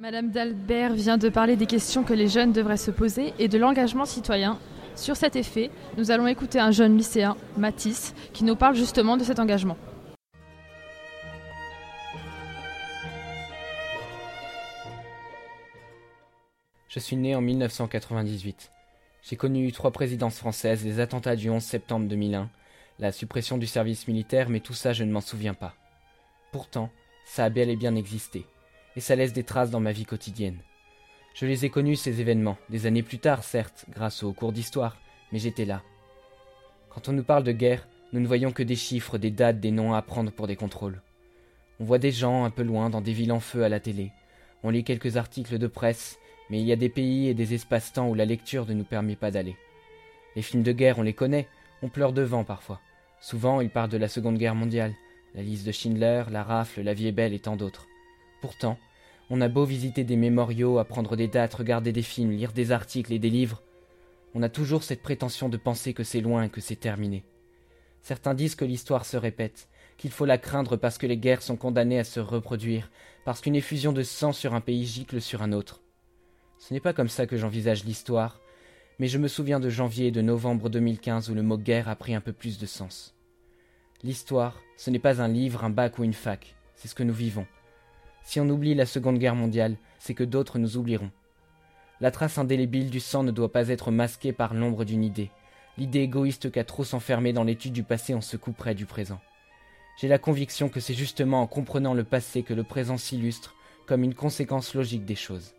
Madame Dalbert vient de parler des questions que les jeunes devraient se poser et de l'engagement citoyen. Sur cet effet, nous allons écouter un jeune lycéen, Mathis, qui nous parle justement de cet engagement. Je suis né en 1998. J'ai connu trois présidences françaises, les attentats du 11 septembre 2001, la suppression du service militaire, mais tout ça je ne m'en souviens pas. Pourtant, ça a bel et bien existé et ça laisse des traces dans ma vie quotidienne. Je les ai connus, ces événements, des années plus tard, certes, grâce aux cours d'histoire, mais j'étais là. Quand on nous parle de guerre, nous ne voyons que des chiffres, des dates, des noms à prendre pour des contrôles. On voit des gens un peu loin dans des villes en feu à la télé. On lit quelques articles de presse, mais il y a des pays et des espaces-temps où la lecture ne nous permet pas d'aller. Les films de guerre, on les connaît, on pleure devant parfois. Souvent, ils parlent de la Seconde Guerre mondiale, la liste de Schindler, la rafle, la vie est belle et tant d'autres. Pourtant, on a beau visiter des mémoriaux, apprendre des dates, regarder des films, lire des articles et des livres, on a toujours cette prétention de penser que c'est loin et que c'est terminé. Certains disent que l'histoire se répète, qu'il faut la craindre parce que les guerres sont condamnées à se reproduire, parce qu'une effusion de sang sur un pays gicle sur un autre. Ce n'est pas comme ça que j'envisage l'histoire, mais je me souviens de janvier et de novembre 2015 où le mot guerre a pris un peu plus de sens. L'histoire, ce n'est pas un livre, un bac ou une fac, c'est ce que nous vivons. Si on oublie la Seconde Guerre mondiale, c'est que d'autres nous oublieront. La trace indélébile du sang ne doit pas être masquée par l'ombre d'une idée, l'idée égoïste qu'à trop s'enfermer dans l'étude du passé on se couperait du présent. J'ai la conviction que c'est justement en comprenant le passé que le présent s'illustre comme une conséquence logique des choses.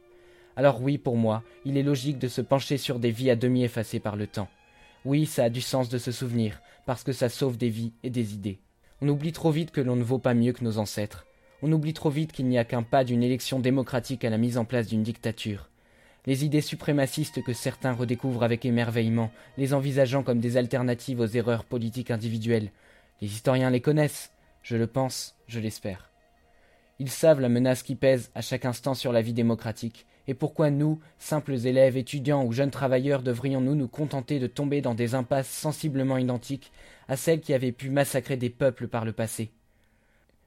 Alors oui, pour moi, il est logique de se pencher sur des vies à demi effacées par le temps. Oui, ça a du sens de se souvenir, parce que ça sauve des vies et des idées. On oublie trop vite que l'on ne vaut pas mieux que nos ancêtres, on oublie trop vite qu'il n'y a qu'un pas d'une élection démocratique à la mise en place d'une dictature. Les idées suprémacistes que certains redécouvrent avec émerveillement, les envisageant comme des alternatives aux erreurs politiques individuelles, les historiens les connaissent, je le pense, je l'espère. Ils savent la menace qui pèse à chaque instant sur la vie démocratique, et pourquoi nous, simples élèves, étudiants ou jeunes travailleurs, devrions-nous nous contenter de tomber dans des impasses sensiblement identiques à celles qui avaient pu massacrer des peuples par le passé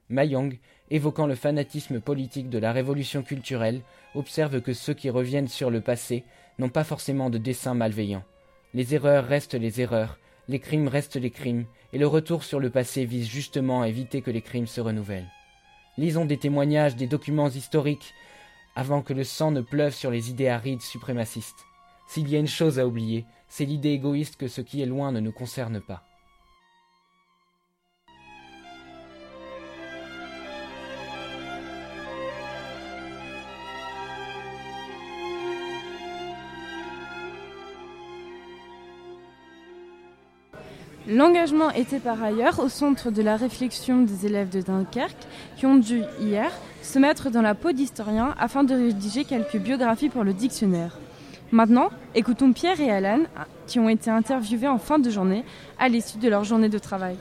Mayong, évoquant le fanatisme politique de la révolution culturelle, observe que ceux qui reviennent sur le passé n'ont pas forcément de dessein malveillant. Les erreurs restent les erreurs, les crimes restent les crimes, et le retour sur le passé vise justement à éviter que les crimes se renouvellent. Lisons des témoignages, des documents historiques, avant que le sang ne pleuve sur les idées arides suprémacistes. S'il y a une chose à oublier, c'est l'idée égoïste que ce qui est loin ne nous concerne pas. L'engagement était par ailleurs au centre de la réflexion des élèves de Dunkerque qui ont dû, hier, se mettre dans la peau d'historiens afin de rédiger quelques biographies pour le dictionnaire. Maintenant, écoutons Pierre et Alan qui ont été interviewés en fin de journée à l'issue de leur journée de travail.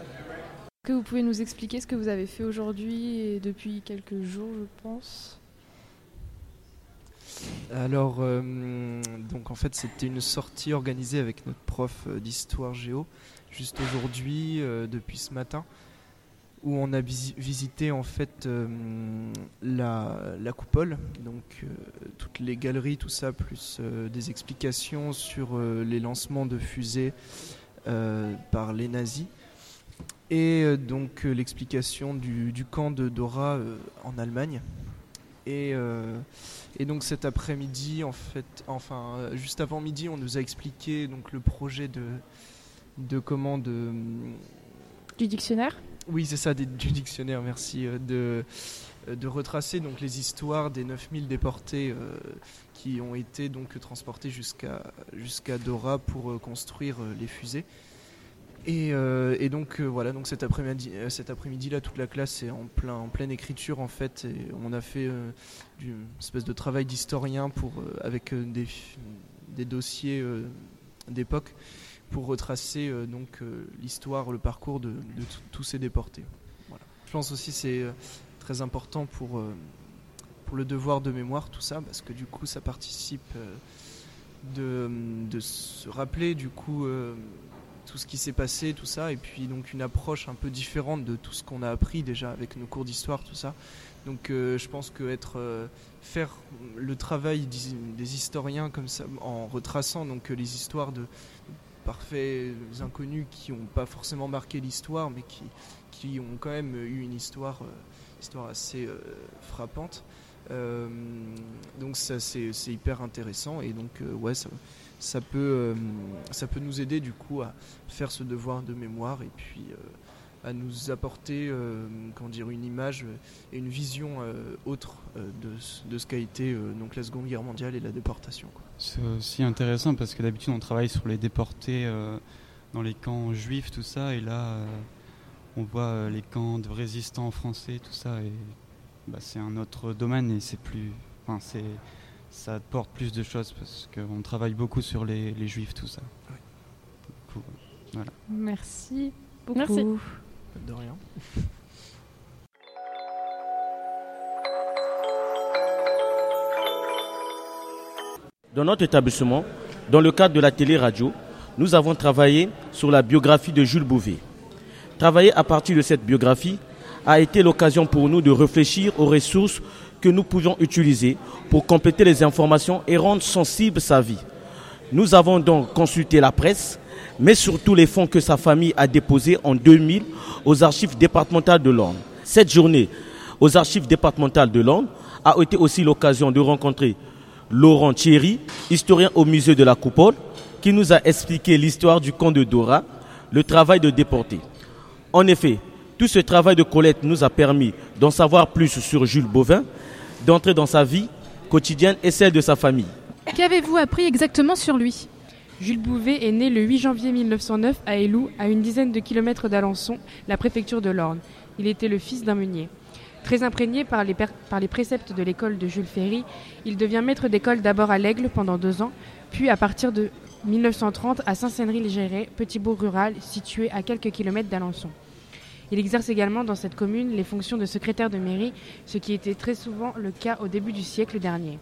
Que vous pouvez nous expliquer ce que vous avez fait aujourd'hui et depuis quelques jours, je pense? Alors, euh, donc en fait, c'était une sortie organisée avec notre prof euh, d'histoire géo juste aujourd'hui, euh, depuis ce matin, où on a visité en fait la, coupole, donc toutes les galeries, tout ça, plus des explications sur les lancements de fusées par les nazis. Et donc l'explication du, camp de Dora en Allemagne. Et, et, donc cet après-midi, en fait, enfin juste avant midi, on nous a expliqué donc le projet de, de comment de du dictionnaire oui c'est ça du dictionnaire merci euh, de euh, de retracer donc les histoires des 9000 déportés euh, qui ont été donc transportés jusqu'à jusqu'à Dora pour construire les fusées et, et donc voilà donc cet après-midi cet après-midi là toute la classe est en plein en pleine écriture en fait et on a fait une espèce de travail d'historien pour avec des des dossiers d'époque pour retracer euh, donc euh, l'histoire, le parcours de, tous ces déportés. Je pense aussi c'est euh, très important pour, pour le devoir de mémoire, tout ça, parce que du coup ça participe de, de se rappeler du coup tout ce qui s'est passé, tout ça, et puis donc une approche un peu différente de tout ce qu'on a appris déjà avec nos cours d'histoire, tout ça. Donc je pense que être, faire le travail des historiens comme ça, en retraçant donc les histoires de parfaits inconnus qui n'ont pas forcément marqué l'histoire, mais qui, qui ont quand même eu une histoire, histoire assez frappante. Euh, donc ça c'est hyper intéressant et donc euh, ouais ça peut euh, ça peut nous aider du coup à faire ce devoir de mémoire et puis à nous apporter comment dire une image et une vision autre de, de, ce qu'a été donc la Seconde Guerre mondiale et la déportation. C'est aussi intéressant parce que d'habitude on travaille sur les déportés dans les camps juifs tout ça et là on voit les camps de résistants français tout ça et bah, c'est un autre domaine et c'est plus. Enfin, c'est, ça porte plus de choses parce qu'on travaille beaucoup sur les, les juifs, tout ça. voilà. Merci beaucoup. Merci. De rien. Dans notre établissement, dans le cadre de la télé-radio, nous avons travaillé sur la biographie de Jules Bouvet. Travailler à partir de cette biographie a été l'occasion pour nous de réfléchir aux ressources que nous pouvions utiliser pour compléter les informations et rendre sensible sa vie. Nous avons donc consulté la presse, mais surtout les fonds que sa famille a déposés en 2000 aux archives départementales de Londres. Cette journée aux archives départementales de Londres a été aussi l'occasion de rencontrer Laurent Thierry, historien au musée de la Coupole, qui nous a expliqué l'histoire du camp de Dora, le travail de déporté. En effet, tout ce travail de collecte nous a permis d'en savoir plus sur Jules Bovin, d'entrer dans sa vie quotidienne et celle de sa famille. Qu'avez-vous appris exactement sur lui? Jules Bouvet est né le 8 janvier 1909 à Élou, à une dizaine de kilomètres d'Alençon, la préfecture de l'Orne. Il était le fils d'un meunier. Très imprégné par les, par les préceptes de l'école de Jules Ferry, il devient maître d'école d'abord à l'Aigle pendant deux ans, puis à partir de 1930 à Saint-Sénry-le-Géret, petit bourg rural situé à quelques kilomètres d'Alençon. Il exerce également dans cette commune les fonctions de secrétaire de mairie, ce qui était très souvent le cas au début du siècle dernier.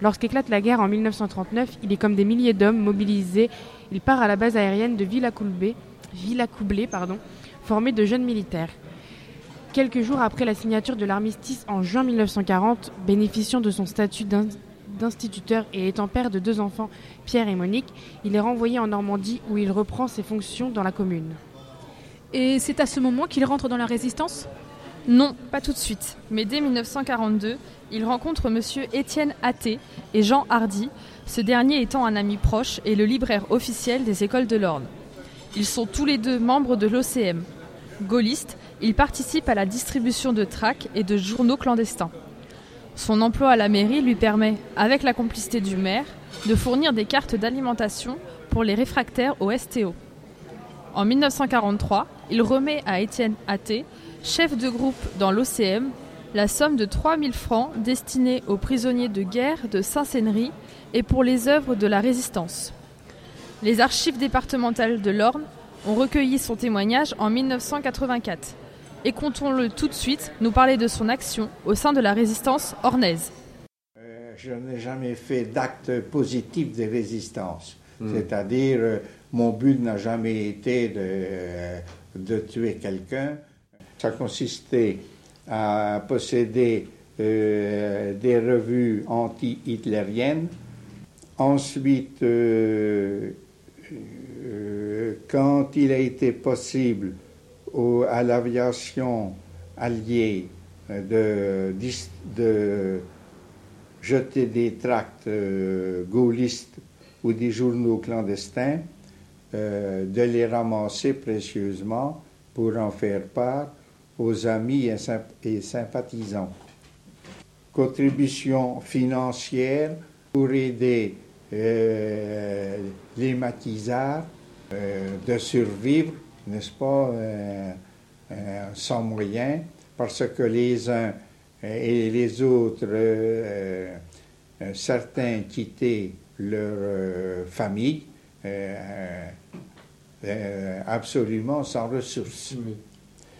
Lorsqu'éclate la guerre en 1939, il est comme des milliers d'hommes mobilisés. Il part à la base aérienne de pardon, formé de jeunes militaires. Quelques jours après la signature de l'armistice en juin 1940, bénéficiant de son statut d'instituteur et étant père de deux enfants, Pierre et Monique, il est renvoyé en Normandie où il reprend ses fonctions dans la commune. Et c'est à ce moment qu'il rentre dans la résistance Non, pas tout de suite. Mais dès 1942, il rencontre M. Étienne Athé et Jean Hardy, ce dernier étant un ami proche et le libraire officiel des écoles de l'Orne. Ils sont tous les deux membres de l'OCM. Gaullistes, il participe à la distribution de tracts et de journaux clandestins. Son emploi à la mairie lui permet, avec la complicité du maire, de fournir des cartes d'alimentation pour les réfractaires au STO. En 1943, il remet à Étienne Athé, chef de groupe dans l'OCM, la somme de 3000 francs destinée aux prisonniers de guerre de Saint-Sénery et pour les œuvres de la résistance. Les archives départementales de l'Orne ont recueilli son témoignage en 1984. Et comptons-le tout de suite nous parler de son action au sein de la résistance ornaise. Euh, je n'ai jamais fait d'acte positif de résistance, hmm. c'est-à-dire euh, mon but n'a jamais été de, tuer quelqu'un. Ça consistait à posséder euh, des revues anti-hitlériennes. Ensuite, euh, euh, quand il a été possible à l'aviation alliée de, jeter des tracts gaullistes ou des journaux clandestins, euh, de les ramasser précieusement pour en faire part aux amis et, sympathisants. Contribution financière pour aider euh, les maquisards euh, de survivre, n'est-ce pas, sans moyens, parce que les uns et les autres, certains quittaient leur famille, absolument sans ressources.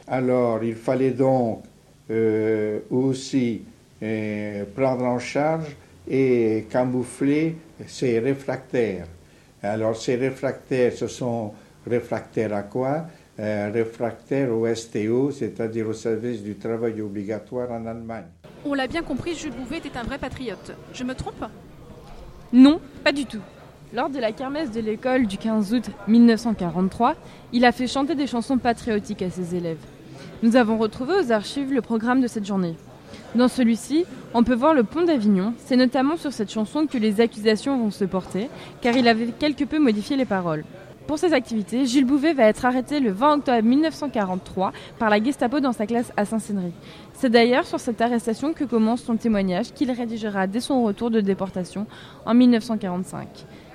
Alors, il fallait donc euh, aussi euh, prendre en charge et camoufler ces réfractaires. Alors, ces réfractaires se sont Réfractaire à quoi? Euh, Réfractaire au STO, c'est-à-dire au service du travail obligatoire en Allemagne. On l'a bien compris, Jules Bouvet était un vrai patriote. Je me trompe? Non, pas du tout. Lors de la kermesse de l'école du 15 août 1943, il a fait chanter des chansons patriotiques à ses élèves. Nous avons retrouvé aux archives le programme de cette journée. Dans celui-ci, on peut voir le pont d'Avignon. C'est notamment sur cette chanson que les accusations vont se porter, car il avait quelque peu modifié les paroles. Pour ces activités, Jules Bouvet va être arrêté le 20 octobre 1943 par la Gestapo dans sa classe à Saint-Sénry. C'est d'ailleurs sur cette arrestation que commence son témoignage qu'il rédigera dès son retour de déportation en 1945.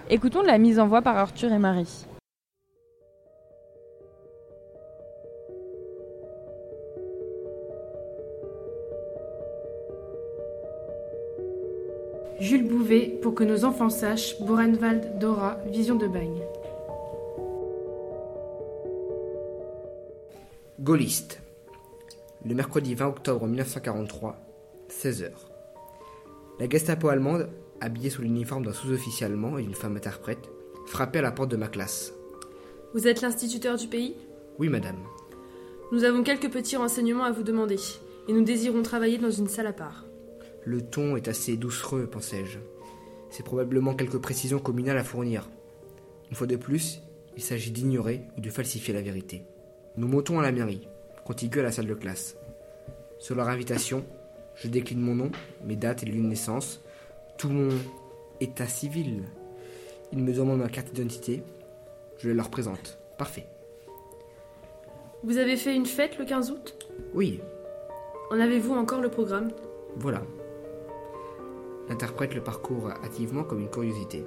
Écoutons la mise en voix par Arthur et Marie. Jules Bouvet, pour que nos enfants sachent, Burenwald, Dora, Vision de Bagne. Gaulliste. Le mercredi 20 octobre 1943, 16h. La Gestapo allemande, habillée sous l'uniforme d'un sous-officier allemand et d'une femme interprète, frappait à la porte de ma classe. Vous êtes l'instituteur du pays? Oui, madame. Nous avons quelques petits renseignements à vous demander, et nous désirons travailler dans une salle à part. Le ton est assez doucereux, pensai-je. C'est probablement quelques précisions communales à fournir. Une fois de plus, il s'agit d'ignorer ou de falsifier la vérité. Nous montons à la mairie, contiguë à la salle de classe. Sur leur invitation, je décline mon nom, mes dates et lieux de naissance, tout mon état civil. Ils me demandent ma carte d'identité, je leur présente. Parfait. Vous avez fait une fête le 15 août? Oui, En avez-vous encore le programme? Voilà. L'interprète le parcourt hâtivement comme une curiosité.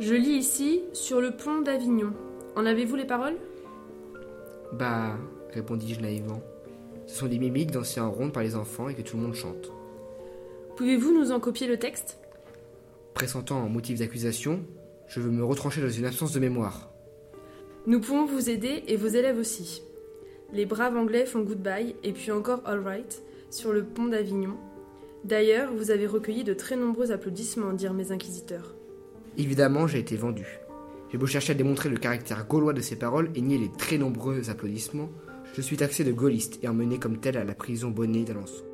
Je lis ici sur le pont d'Avignon. En avez-vous les paroles? Bah, répondis-je naïvement. Ce sont des mimiques dansées en ronde par les enfants et que tout le monde chante. Pouvez-vous nous en copier le texte? Pressentant un motif d'accusation, je veux me retrancher dans une absence de mémoire. Nous pouvons vous aider et vos élèves aussi. Les braves Anglais font goodbye et puis encore all right sur le pont d'Avignon. D'ailleurs, vous avez recueilli de très nombreux applaudissements, dirent mes inquisiteurs. Évidemment, j'ai été vendu. J'ai beau chercher à démontrer le caractère gaulois de ces paroles et nier les très nombreux applaudissements, je suis taxé de gaulliste et emmené comme tel à la prison Bonnet d'Alençon.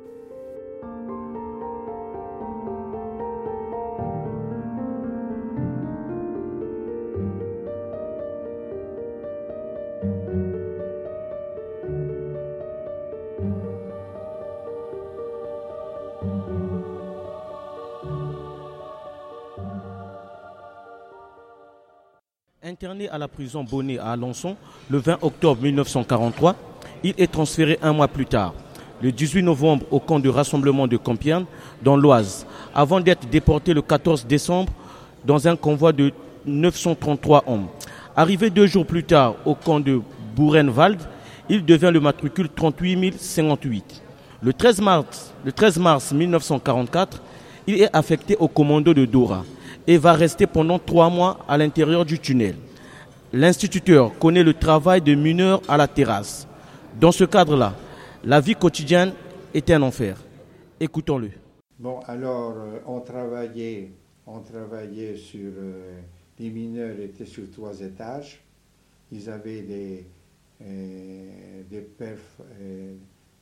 Interné à la prison Bonnet à Alençon le 20 octobre 1943, il est transféré un mois plus tard, le 18 novembre, au camp de rassemblement de Compiègne, dans l'Oise, avant d'être déporté le 14 décembre dans un convoi de 933 hommes. Arrivé deux jours plus tard au camp de Burenwald, il devient le matricule 38 058. Le 13 mars, le 13 mars 1944, il est affecté au commando de Dora et va rester pendant trois mois à l'intérieur du tunnel. L'instituteur connaît le travail de mineur à la terrasse. Dans ce cadre-là, la vie quotidienne est un enfer. Écoutons-le. Bon, alors, euh, on travaillait, on travaillait sur. euh, les mineurs étaient sur trois étages. Ils avaient des, euh, des, perf-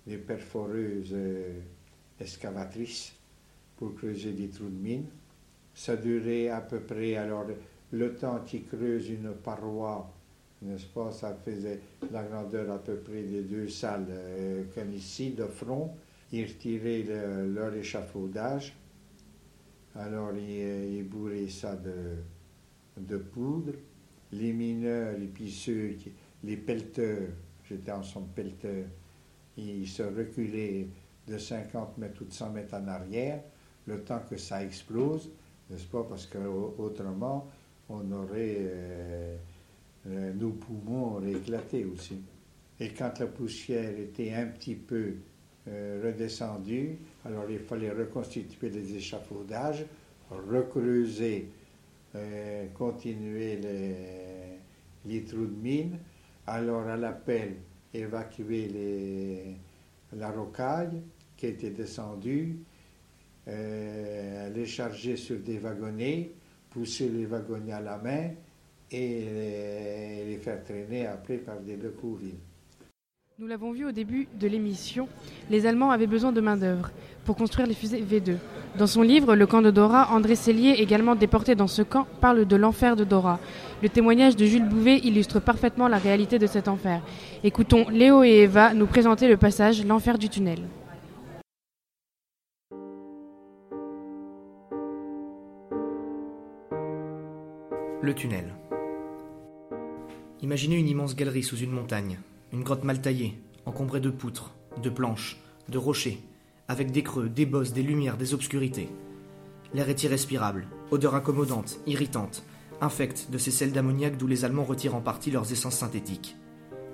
des perforeuses excavatrices pour creuser des trous de mine. Ça durait à peu près, alors, le temps qu'ils creusent une paroi, n'est-ce pas, ça faisait la grandeur à peu près des deux salles euh, comme ici, de front. Ils retiraient le- leur échafaudage. Alors, ils, euh, ils bourraient ça de, poudre. Les mineurs, et puis qui- les pelleteurs, j'étais en son pelleteur, ils se reculaient de 50 mètres ou de 100 mètres en arrière, le temps que ça explose, n'est-ce pas? Parce qu'autrement, on aurait. euh, euh, nos poumons auraient éclaté aussi. Et quand la poussière était un petit peu euh, redescendue, alors il fallait reconstituer les échafaudages, recreuser, continuer les, les trous de mine, alors à l'appel évacuer la rocaille qui était descendue, euh, les charger sur des wagonnets, pousser les wagonnets à la main et les, faire traîner après par des Lecouville. Nous l'avons vu au début de l'émission, les Allemands avaient besoin de main-d'œuvre pour construire les fusées V2. Dans son livre Le camp de Dora, André Cellier, également déporté dans ce camp, parle de l'enfer de Dora. Le témoignage de Jules Bouvet illustre parfaitement la réalité de cet enfer. Écoutons Léo et Eva nous présenter le passage L'enfer du tunnel. Tunnel. Imaginez une immense galerie sous une montagne, une grotte mal taillée, encombrée de poutres, de planches, de rochers, avec des creux, des bosses, des lumières, des obscurités. L'air est irrespirable, odeur incommodante, irritante, infecte de ces sels d'ammoniac d'où les Allemands retirent en partie leurs essences synthétiques.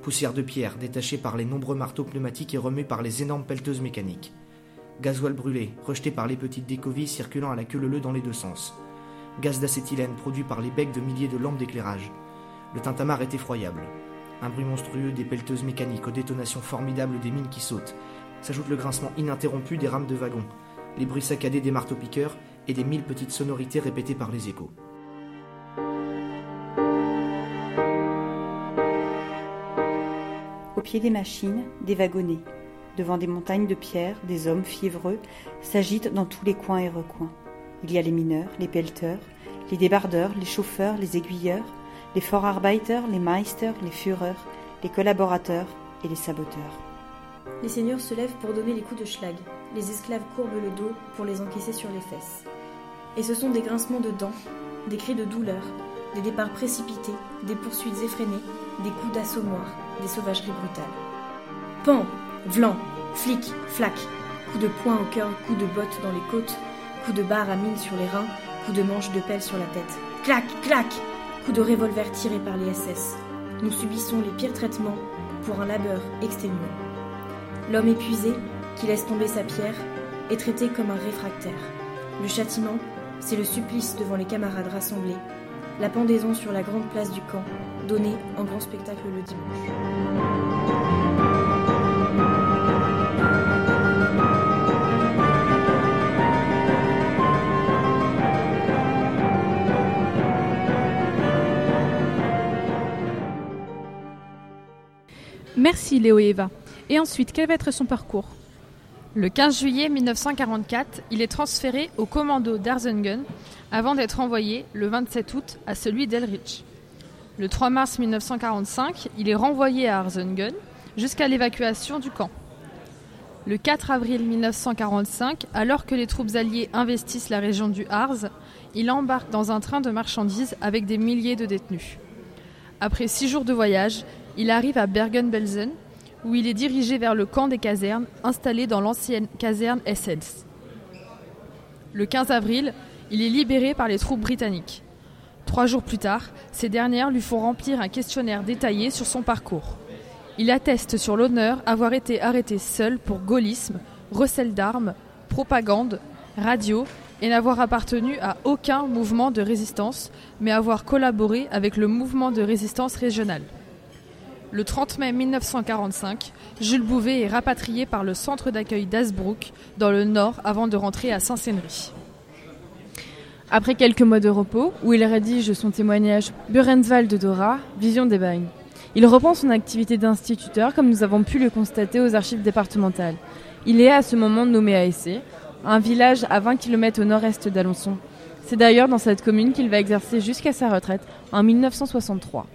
Poussière de pierre détachée par les nombreux marteaux pneumatiques et remuée par les énormes pelleteuses mécaniques. Gasoil brûlé, rejeté par les petites décovilles circulant à la queue leu dans les deux sens. Gaz d'acétylène produit par les becs de milliers de lampes d'éclairage. Le tintamarre est effroyable. Un bruit monstrueux des pelleteuses mécaniques aux détonations formidables des mines qui sautent. S'ajoute le grincement ininterrompu des rames de wagons, les bruits saccadés des marteaux-piqueurs et des mille petites sonorités répétées par les échos. Au pied des machines, des wagonnets. Devant des montagnes de pierres, des hommes fiévreux s'agitent dans tous les coins et recoins. Il y a les mineurs, les pelleteurs, les débardeurs, les chauffeurs, les aiguilleurs, les Vorarbeiter, les Meisters, les Führers, les collaborateurs et les saboteurs. Les seigneurs se lèvent pour donner les coups de schlag. Les esclaves courbent le dos pour les encaisser sur les fesses. Et ce sont des grincements de dents, des cris de douleur, des départs précipités, des poursuites effrénées, des coups d'assommoir, des sauvageries brutales. Pan, vlan, flic, flac, coups de poing au cœur, coups de bottes dans les côtes, coups de barre à mine sur les reins, coups de manche de pelle sur la tête. Clac, clac, coups de revolver tirés par les SS. Nous subissons les pires traitements pour un labeur exténuant. L'homme épuisé, qui laisse tomber sa pierre, est traité comme un réfractaire. Le châtiment, c'est le supplice devant les camarades rassemblés, la pendaison sur la grande place du camp, donnée en grand spectacle le dimanche. Merci Léo Eva. Et ensuite, quel va être son parcours? Le 15 juillet 1944, il est transféré au commando d'Arzungen avant d'être envoyé le 27 août à celui d'Elrich. Le 3 mars 1945, il est renvoyé à Arzungen jusqu'à l'évacuation du camp. Le 4 avril 1945, alors que les troupes alliées investissent la région du Harz, il embarque dans un train de marchandises avec des milliers de détenus. Après six jours de voyage, il arrive à Bergen-Belsen, où il est dirigé vers le camp des casernes installé dans l'ancienne caserne SS. Le 15 avril, il est libéré par les troupes britanniques. Trois jours plus tard, ces dernières lui font remplir un questionnaire détaillé sur son parcours. Il atteste sur l'honneur avoir été arrêté seul pour gaullisme, recel d'armes, propagande, radio et n'avoir appartenu à aucun mouvement de résistance, mais avoir collaboré avec le mouvement de résistance régional. Le 30 mai 1945, Jules Bouvet est rapatrié par le centre d'accueil d'Asbrook, dans le nord, avant de rentrer à Saint-Sénry. Après quelques mois de repos, où il rédige son témoignage Burenswald de Dora, Vision des bagnes, il reprend son activité d'instituteur comme nous avons pu le constater aux archives départementales. Il est à ce moment nommé à un village à 20 km au nord-est d'Alençon. C'est d'ailleurs dans cette commune qu'il va exercer jusqu'à sa retraite en 1963.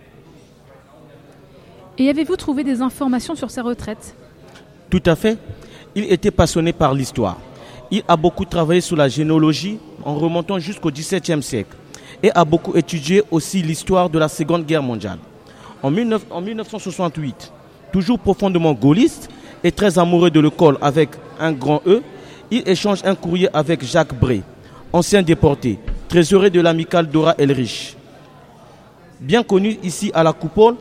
Et avez-vous trouvé des informations sur sa retraite? Tout à fait. Il était passionné par l'histoire. Il a beaucoup travaillé sur la généalogie en remontant jusqu'au XVIIe siècle et a beaucoup étudié aussi l'histoire de la Seconde Guerre mondiale. En, 19, en 1968, toujours profondément gaulliste et très amoureux de l'école avec un grand E, il échange un courrier avec Jacques Bré, ancien déporté, trésorier de l'amicale Dora Elrich. Bien connu ici à la coupole,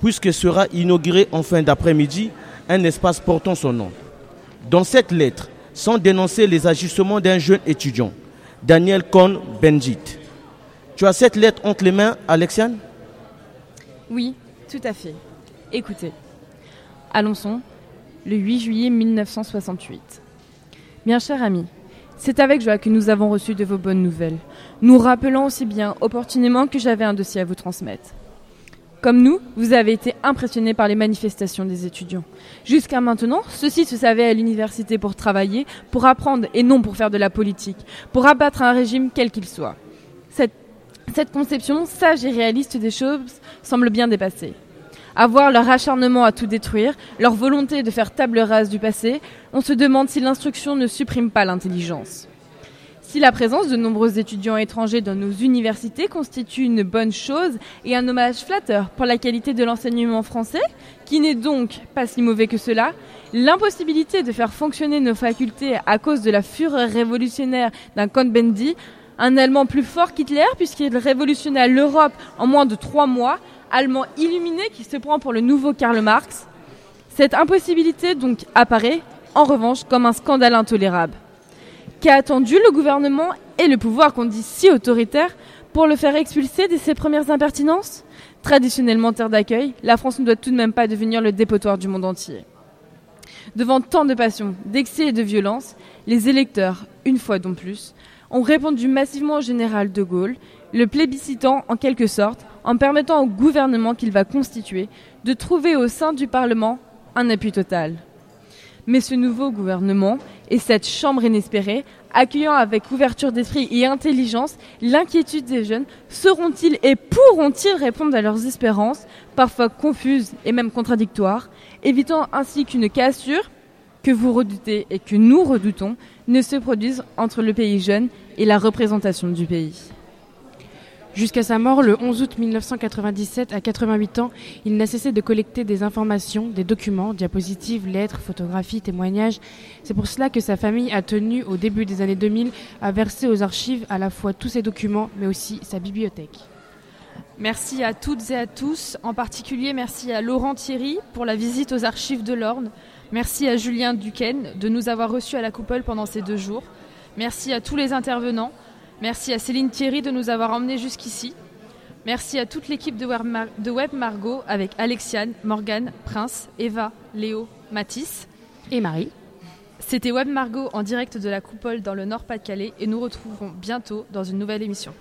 puisque sera inauguré en fin d'après-midi un espace portant son nom. Dans cette lettre, sans dénoncer les ajustements d'un jeune étudiant, Daniel Cohn Benjit. Tu as cette lettre entre les mains, Alexiane? Oui, tout à fait. Écoutez. Alençon, le 8 juillet 1968. Bien cher ami, C'est avec joie que nous avons reçu de vos bonnes nouvelles, nous rappelant aussi bien opportunément que j'avais un dossier à vous transmettre. Comme nous, vous avez été impressionnés par les manifestations des étudiants. Jusqu'à maintenant, ceux-ci se savaient à l'université pour travailler, pour apprendre et non pour faire de la politique, pour abattre un régime quel qu'il soit. Cette, conception sage et réaliste des choses semble bien dépassée. À voir leur acharnement à tout détruire, leur volonté de faire table rase du passé, on se demande si l'instruction ne supprime pas l'intelligence. Si la présence de nombreux étudiants étrangers dans nos universités constitue une bonne chose et un hommage flatteur pour la qualité de l'enseignement français, qui n'est donc pas si mauvais que cela, l'impossibilité de faire fonctionner nos facultés à cause de la fureur révolutionnaire d'un Cohn-Bendit, un Allemand plus fort qu'Hitler puisqu'il révolutionna l'Europe en moins de trois mois, Allemand illuminé qui se prend pour le nouveau Karl Marx, cette impossibilité donc apparaît en revanche comme un scandale intolérable qu'a attendu le gouvernement et le pouvoir qu'on dit si autoritaire pour le faire expulser de ses premières impertinences Traditionnellement terre d'accueil, la France ne doit tout de même pas devenir le dépotoir du monde entier. Devant tant de passion, d'excès et de violence, les électeurs, une fois donc plus, ont répondu massivement au général de Gaulle, le plébiscitant en quelque sorte, en permettant au gouvernement qu'il va constituer de trouver au sein du Parlement un appui total. Mais ce nouveau gouvernement et cette chambre inespérée, accueillant avec ouverture d'esprit et intelligence l'inquiétude des jeunes, seront-ils et pourront-ils répondre à leurs espérances, parfois confuses et même contradictoires, évitant ainsi qu'une cassure que vous redoutez et que nous redoutons ne se produise entre le pays jeune et la représentation du pays? Jusqu'à sa mort le 11 août 1997, à 88 ans, il n'a cessé de collecter des informations, des documents, diapositives, lettres, photographies, témoignages. C'est pour cela que sa famille a tenu, au début des années 2000, à verser aux archives à la fois tous ses documents, mais aussi sa bibliothèque. Merci à toutes et à tous, en particulier merci à Laurent Thierry pour la visite aux archives de l'Orne. Merci à Julien Duquesne de nous avoir reçus à la coupole pendant ces deux jours. Merci à tous les intervenants. Merci à Céline Thierry de nous avoir emmenés jusqu'ici. Merci à toute l'équipe de Web, Margot avec Alexiane, Morgane, Prince, Eva, Léo, Mathis et Marie. C'était Web Margot en direct de la coupole dans le Nord-Pas-de-Calais et nous retrouverons bientôt dans une nouvelle émission.